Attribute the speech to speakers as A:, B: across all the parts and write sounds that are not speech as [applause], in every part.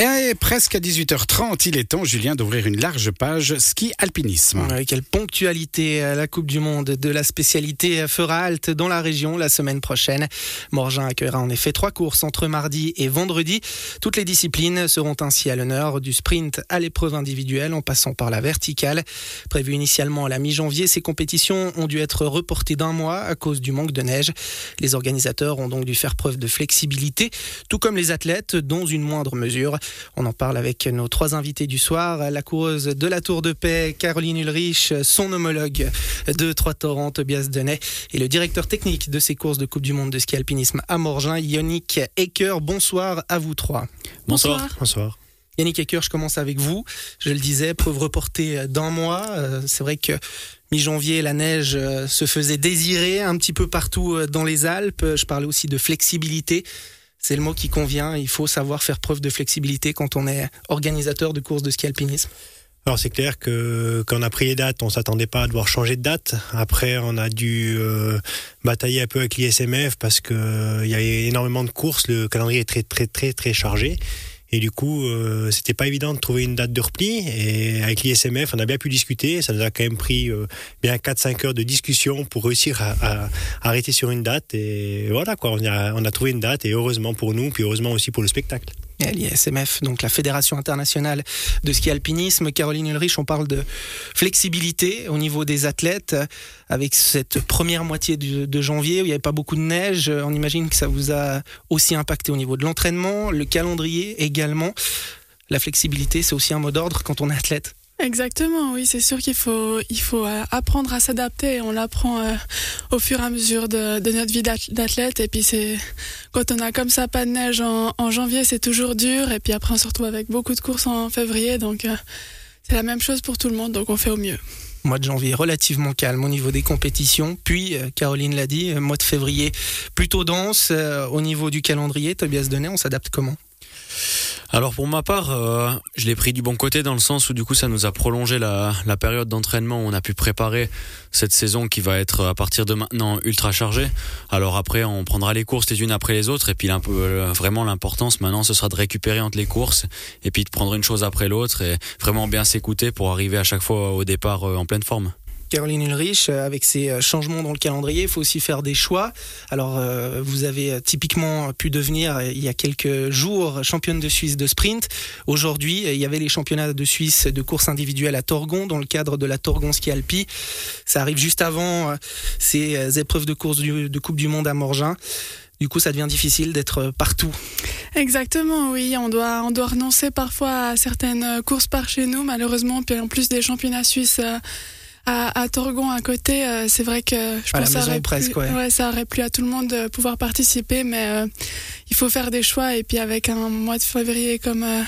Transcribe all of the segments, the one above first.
A: Et presque à 18h30, il est temps, Julien, d'ouvrir une large page ski alpinisme.
B: quelle ponctualité La Coupe du Monde de la spécialité fera halte dans la région la semaine prochaine. Morgin accueillera en effet trois courses entre mardi et vendredi. Toutes les disciplines seront ainsi à l'honneur, du sprint à l'épreuve individuelle en passant par la verticale. Prévu initialement à la mi-janvier, ces compétitions ont dû être reportées d'un mois à cause du manque de neige. Les organisateurs ont donc dû faire preuve de flexibilité, tout comme les athlètes, dans une moindre mesure. On en parle avec nos trois invités du soir, la coureuse de la Tour de Paix, Caroline Ulrich, son homologue de Trois-Torrents, Tobias Denet, et le directeur technique de ces courses de Coupe du Monde de ski alpinisme à Morgin, Yannick Ecker. Bonsoir à vous trois.
C: Bonsoir.
B: Bonsoir. Yannick Ecker, je commence avec vous. Je le disais, preuve reportée d'un mois. Euh, c'est vrai que mi-janvier, la neige euh, se faisait désirer un petit peu partout euh, dans les Alpes. Je parlais aussi de flexibilité c'est le mot qui convient. Il faut savoir faire preuve de flexibilité quand on est organisateur de courses de ski alpinisme.
C: Alors c'est clair que quand on a pris les dates, on s'attendait pas à devoir changer de date. Après, on a dû euh, batailler un peu avec l'ISMF parce qu'il euh, y avait énormément de courses. Le calendrier est très très très très chargé. Et du coup, euh, c'était pas évident de trouver une date de repli. Et avec l'ISMF, on a bien pu discuter. Ça nous a quand même pris euh, bien 4-5 heures de discussion pour réussir à, à, arrêter sur une date. Et voilà, quoi. On a, on a trouvé une date. Et heureusement pour nous, puis heureusement aussi pour le spectacle.
B: L'ISMF, donc la Fédération internationale de ski alpinisme. Caroline Ulrich, on parle de flexibilité au niveau des athlètes avec cette première moitié de, janvier où il n'y avait pas beaucoup de neige. On imagine que ça vous a aussi impacté au niveau de l'entraînement, le calendrier également. La flexibilité, c'est aussi un mot d'ordre quand on est athlète.
D: Exactement, oui, c'est sûr qu'il faut, il faut euh, apprendre à s'adapter. On l'apprend euh, au fur et à mesure de, notre vie d'athlète. Et puis c'est quand on a comme ça pas de neige en, en janvier, c'est toujours dur. Et puis après, on se retrouve avec beaucoup de courses en février. Donc euh, c'est la même chose pour tout le monde. Donc on fait au mieux.
B: Mois de janvier relativement calme au niveau des compétitions. Puis, Caroline l'a dit, mois de février plutôt dense. Au niveau du calendrier, Tobias Denet, on s'adapte comment?
E: Alors pour ma part, euh, je l'ai pris du bon côté dans le sens où du coup ça nous a prolongé la, la période d'entraînement où on a pu préparer cette saison qui va être à partir de maintenant ultra chargée. Alors après on prendra les courses les unes après les autres et puis euh, vraiment l'importance maintenant ce sera de récupérer entre les courses et puis de prendre une chose après l'autre et vraiment bien s'écouter pour arriver à chaque fois au départ euh, en pleine forme.
B: Caroline Ulrich, euh, avec ces euh, changements dans le calendrier, il faut aussi faire des choix. Alors, euh, vous avez typiquement pu devenir, il y a quelques jours, championne de Suisse de sprint. Aujourd'hui, il y avait les championnats de Suisse de course individuelle à Torgon, dans le cadre de la Torgon Ski Alpi. Ça arrive juste avant ces épreuves de course de Coupe du Monde à Morgin. Du coup, ça devient difficile d'être partout.
D: Exactement, oui. On doit, on doit renoncer parfois à certaines courses par chez nous, malheureusement. Puis en plus des championnats suisses à, Torgon à côté, euh, c'est vrai que je pense que ça aurait, presque, plu, ouais. ça aurait plu à tout le monde de pouvoir participer, mais euh, il faut faire des choix et puis avec un mois de février comme euh,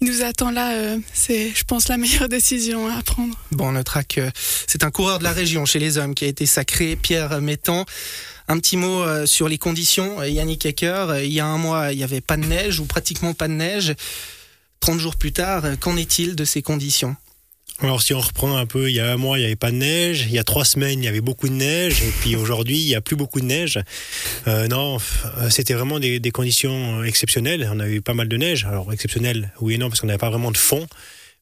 D: il nous attend là, c'est, je pense, la meilleure [laughs] décision à prendre.
B: Bon, on notera que c'est un coureur de la région chez les hommes qui a été sacré, Pierre Mettan. Un petit mot sur les conditions, Yannick Ecker. Il y a un mois, il n'y avait pas de neige ou pratiquement pas de neige. 30 jours plus tard, qu'en est-il de ces conditions?
C: Alors si on reprend un peu, il y a un mois, il n'y avait pas de neige. Il y a trois semaines, il y avait beaucoup de neige. Et puis aujourd'hui, il n'y a plus beaucoup de neige. Euh, non, euh, c'était vraiment des, conditions exceptionnelles. On a eu pas mal de neige. Alors exceptionnelles, oui et non, parce qu'on n'avait pas vraiment de fond.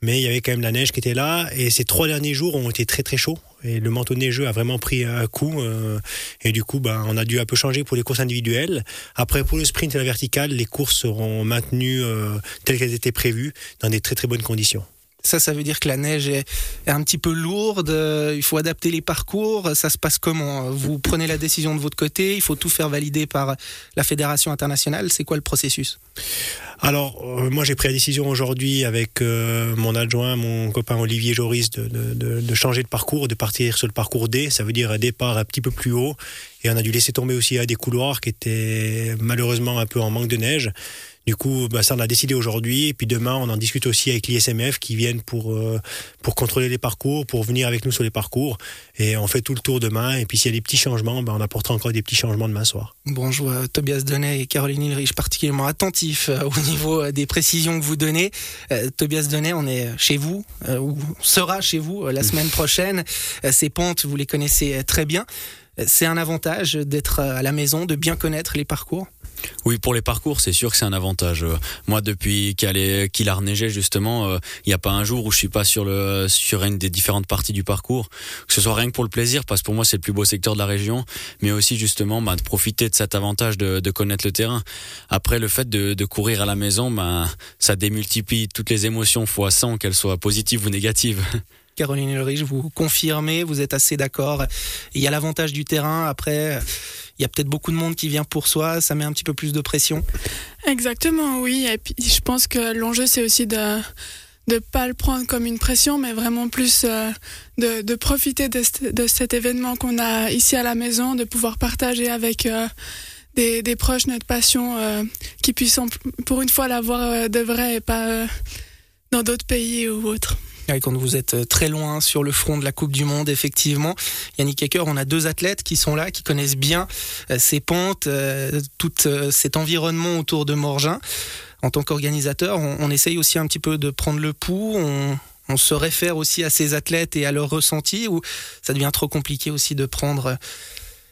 C: Mais il y avait quand même la neige qui était là. Et ces trois derniers jours ont été très très chauds. Et le manteau neigeux a vraiment pris un coup. Euh, et du coup, ben, on a dû un peu changer pour les courses individuelles. Après, pour le sprint et la verticale, les courses seront maintenues euh, telles qu'elles étaient prévues, dans des très très bonnes conditions.
B: Ça, ça veut dire que la neige est, un petit peu lourde, euh, il faut adapter les parcours. Ça se passe comment? Vous prenez la décision de votre côté, il faut tout faire valider par la Fédération internationale. C'est quoi le processus?
C: Alors, euh, moi, j'ai pris la décision aujourd'hui avec euh, mon adjoint, mon copain Olivier Joris, de, de, de, changer de parcours, de partir sur le parcours D. Ça veut dire un départ un petit peu plus haut. Et on a dû laisser tomber aussi à des couloirs qui étaient malheureusement un peu en manque de neige. Du coup, bah, ça on a décidé aujourd'hui. Et puis demain, on en discute aussi avec l'ISMF qui viennent pour, euh, pour contrôler les parcours, pour venir avec nous sur les parcours. Et on fait tout le tour demain. Et puis s'il y a des petits changements, bah, on apportera encore des petits changements demain soir.
B: Bonjour Tobias Donnet et Caroline Ilrich, particulièrement attentifs euh, au niveau euh, des précisions que vous donnez. Tobias Donnet, on est chez vous, ou on sera chez vous la semaine prochaine. ces pentes, vous les connaissez très bien. C'est un avantage d'être à la maison, de bien connaître les parcours
E: Oui, pour les parcours, c'est sûr que c'est un avantage. Euh, moi, depuis qu'il a reneigé, justement, euh, il n'y a pas un jour où je suis pas sur une des différentes parties du parcours. Que ce soit rien que pour le plaisir, parce que pour moi, c'est le plus beau secteur de la région, mais aussi justement bah, de profiter de cet avantage de, de, connaître le terrain. Après, le fait de, de courir à la maison, bah, ça démultiplie toutes les émotions fois 100, qu'elles soient positives ou négatives. [laughs]
B: Caroline Ulrich, vous confirmez, vous êtes assez d'accord. Il y a l'avantage du terrain. Après, il y a peut-être beaucoup de monde qui vient pour soi. Ça met un petit peu plus de pression.
D: Exactement, oui. Et puis, je pense que l'enjeu, c'est aussi de ne pas le prendre comme une pression, mais vraiment plus euh, de, profiter de, cet événement qu'on a ici à la maison, de pouvoir partager avec euh, des, proches notre passion, euh, qui puissent pour une fois l'avoir de vrai et pas dans d'autres pays ou autres
B: quand vous êtes euh, très loin sur le front de la Coupe du Monde, effectivement. Yannick Ecker, on a deux athlètes qui sont là, qui connaissent bien euh, ces pentes, euh, tout cet environnement autour de Morgin. En tant qu'organisateur, on, essaye aussi un petit peu de prendre le pouls. On, se réfère aussi à ces athlètes et à leur ressenti, ou ça devient trop compliqué aussi de prendre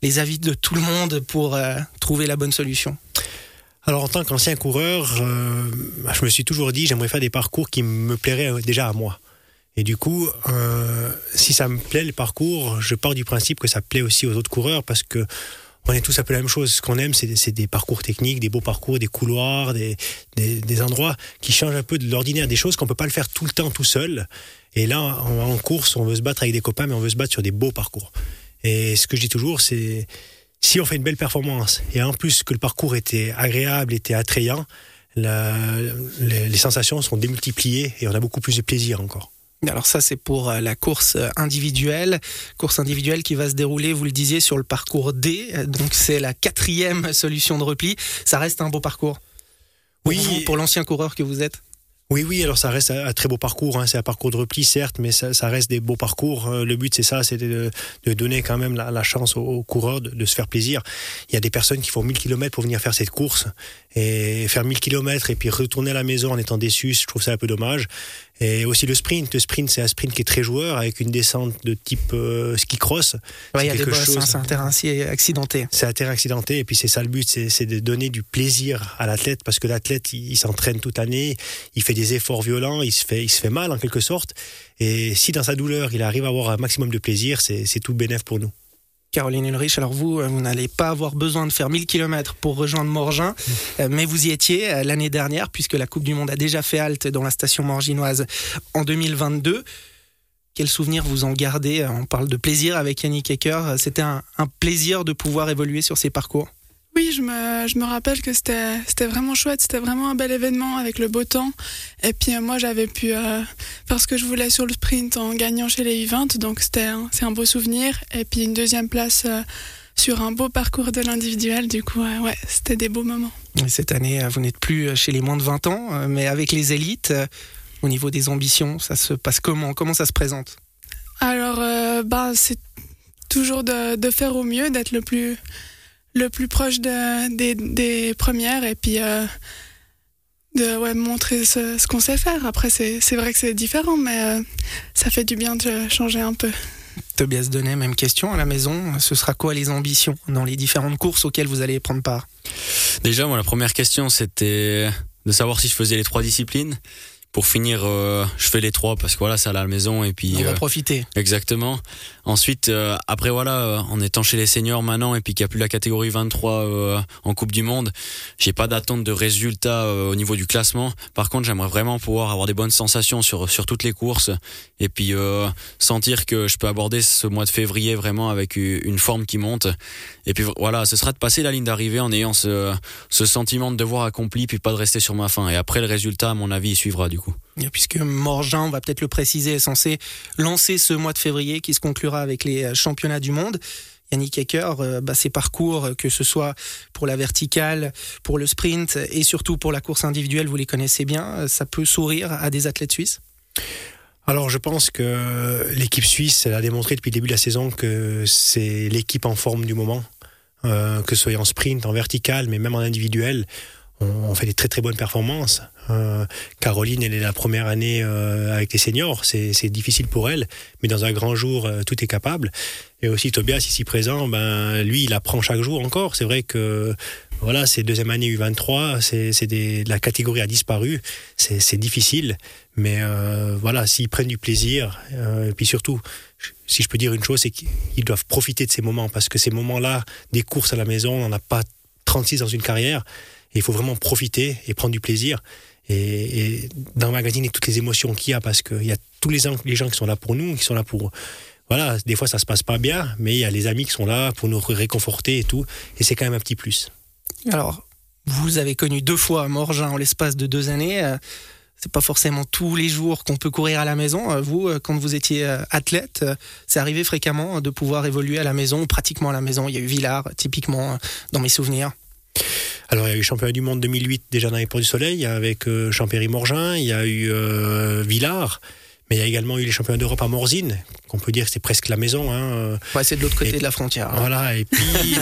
B: les avis de tout le monde pour trouver la bonne solution?
C: Alors en tant qu'ancien coureur, je me suis toujours dit j'aimerais faire des parcours qui me plairaient déjà à moi. Et du coup, euh, si ça me plaît le parcours, je pars du principe que ça plaît aussi aux autres coureurs parce que on est tous un peu la même chose. Ce qu'on aime, c'est des parcours techniques, des beaux parcours, des couloirs, des, des, endroits qui changent un peu de l'ordinaire, des choses qu'on peut pas le faire tout le temps tout seul. Et là, en, en, course, on veut se battre avec des copains, mais on veut se battre sur des beaux parcours. Et ce que je dis toujours, c'est si on fait une belle performance et en plus que le parcours était agréable, était attrayant, les sensations sont démultipliées et on a beaucoup plus de plaisir encore.
B: Alors ça c'est pour euh, la course euh, individuelle, course individuelle qui va se dérouler, vous le disiez, sur le parcours D. Donc c'est la quatrième solution de repli. Ça reste un beau parcours. Oui. pour l'ancien coureur que vous êtes.
C: Oui, oui, alors ça reste un, très beau parcours. Hein. C'est un parcours de repli, certes, mais ça, reste des beaux parcours. Euh, le but, c'est ça, c'est de, donner quand même la, chance aux, coureurs de, se faire plaisir. Il y a des personnes qui font 1000 km pour venir faire cette course et faire 1000 km et puis retourner à la maison en étant déçus, je trouve ça un peu dommage. Et aussi le sprint. Le sprint, c'est un sprint qui est très joueur avec une descente de type euh, ski cross.
B: il y a des bosses, hein, c'est un terrain accidenté.
C: C'est un terrain accidenté et puis c'est ça le but, c'est de donner du plaisir à l'athlète parce que l'athlète, il, s'entraîne toute l'année, il fait des efforts violents, il se fait, il se fait mal en quelque sorte. Et si dans sa douleur, il arrive à avoir un maximum de plaisir, c'est tout bénéf pour nous.
B: Caroline Ulrich, alors vous, euh, vous n'allez pas avoir besoin de faire 1000 km pour rejoindre Morgin, [laughs] euh, mais vous y étiez euh, l'année dernière, puisque la Coupe du Monde a déjà fait halte dans la station morginoise en 2022. Quel souvenir vous en gardez? On parle de plaisir avec Yannick Ecker. C'était un plaisir de pouvoir évoluer sur ces parcours
D: oui, je me, je me rappelle que c'était, c'était vraiment chouette, c'était vraiment un bel événement avec le beau temps. Et puis euh, moi, j'avais pu euh, faire ce que je voulais sur le sprint en gagnant chez les U20, donc c'était c'est un beau souvenir. Et puis une deuxième place euh, sur un beau parcours de l'individuel, du coup, ouais, c'était des beaux moments.
B: Et cette année, vous n'êtes plus chez les moins de 20 ans, mais avec les élites, au niveau des ambitions, ça se passe comment? Comment ça se présente?
D: Alors, bah, c'est toujours de, de faire au mieux, d'être le plus le plus proche des, des, premières et puis euh, de ouais, montrer ce, qu'on sait faire. Après, c'est vrai que c'est différent, mais euh, ça fait du bien de changer un peu.
B: Tobias Donnet, même question à la maison. Ce sera quoi les ambitions dans les différentes courses auxquelles vous allez prendre part?
E: Déjà, moi, la première question, c'était de savoir si je faisais les trois disciplines pour finir, euh, je fais les trois parce que voilà, c'est à la maison et puis.
B: On va euh, profiter.
E: Exactement. Ensuite, euh, après voilà, en étant chez les seniors maintenant et puis qu'il n'y a plus la catégorie 23 en Coupe du Monde, j'ai pas d'attente de résultats au niveau du classement. Par contre, j'aimerais vraiment pouvoir avoir des bonnes sensations sur sur toutes les courses et puis sentir que je peux aborder ce mois de février vraiment avec une forme qui monte. Et puis voilà, ce sera de passer la ligne d'arrivée en ayant ce ce sentiment de devoir accompli puis pas de rester sur ma faim. Et après le résultat, à mon avis, il suivra du
B: Puisque Morgin, on va peut-être le préciser, est censé lancer ce mois de février qui se conclura avec les euh, championnats du monde. Yannick Ecker, euh, bah, ses parcours, que ce soit pour la verticale, pour le sprint et surtout pour la course individuelle, vous les connaissez bien, euh, ça peut sourire à des athlètes suisses?
C: Alors je pense que l'équipe suisse elle a démontré depuis le début de la saison que c'est l'équipe en forme du moment, que ce soit en sprint, en vertical, mais même en individuel on, fait des très très bonnes performances. Euh, Caroline, elle est la première année euh, avec les seniors, c'est difficile pour elle, mais dans un grand jour, euh, tout est capable. Et aussi Tobias, ici présent, ben lui, il apprend chaque jour encore. C'est vrai que voilà, c'est deuxième année U23, c'est la catégorie a disparu, c'est difficile, mais voilà, s'ils prennent du plaisir, et puis surtout, si je peux dire une chose, c'est qu'ils doivent profiter de ces moments, parce que ces moments-là, des courses à la maison, on n'en a pas 36 dans une carrière, il faut vraiment profiter et prendre du plaisir. Et, et toutes les émotions qu'il y a, parce qu'il y a tous les, les gens qui sont là pour nous, qui sont là pour voilà, des fois ça se passe pas bien, mais il y a les amis qui sont là pour nous réconforter et tout, et c'est quand même un petit plus.
B: Alors, vous avez connu deux fois Morgin en l'espace de deux années. Euh, c'est pas forcément tous les jours qu'on peut courir à la maison. Euh, vous, euh, quand vous étiez athlète, c'est arrivé fréquemment de pouvoir évoluer à la maison, pratiquement à la maison. Il y a eu Villars, typiquement, dans mes souvenirs.
C: Alors, il y a eu championnat du monde 2008 déjà dans les Ports du Soleil avec Champéry-Morgin. Il y a eu Villars. Mais il y a également eu les championnats d'Europe à Morzine, qu'on peut dire que c'est presque la maison. Hein.
B: Ouais, c'est de l'autre côté de la frontière.
C: Hein. Voilà, et puis,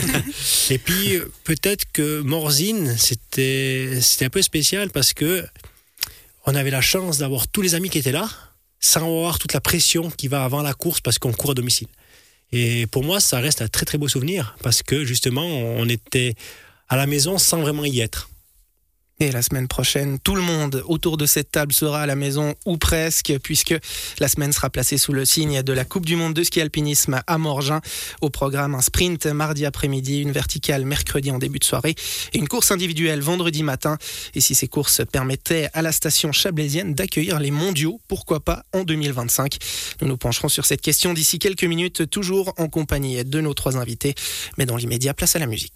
C: [laughs] et puis peut-être que Morzine, c'était, c'était un peu spécial parce que on avait la chance d'avoir tous les amis qui étaient là, sans avoir toute la pression qui va avant la course parce qu'on court à domicile. Et pour moi, ça reste un très très beau souvenir parce que justement, on était à la maison sans vraiment y être.
B: Et la semaine prochaine, tout le monde autour de cette table sera à la maison ou presque, puisque la semaine sera placée sous le signe de la Coupe du Monde de ski alpinisme à Morgin. Au programme, un sprint mardi après-midi, une verticale mercredi en début de soirée et une course individuelle vendredi matin. Et si ces courses permettaient à la station chablaisienne d'accueillir les mondiaux, pourquoi pas en 2025 Nous nous pencherons sur cette question d'ici quelques minutes, toujours en compagnie de nos trois invités. Mais dans l'immédiat, place à la musique.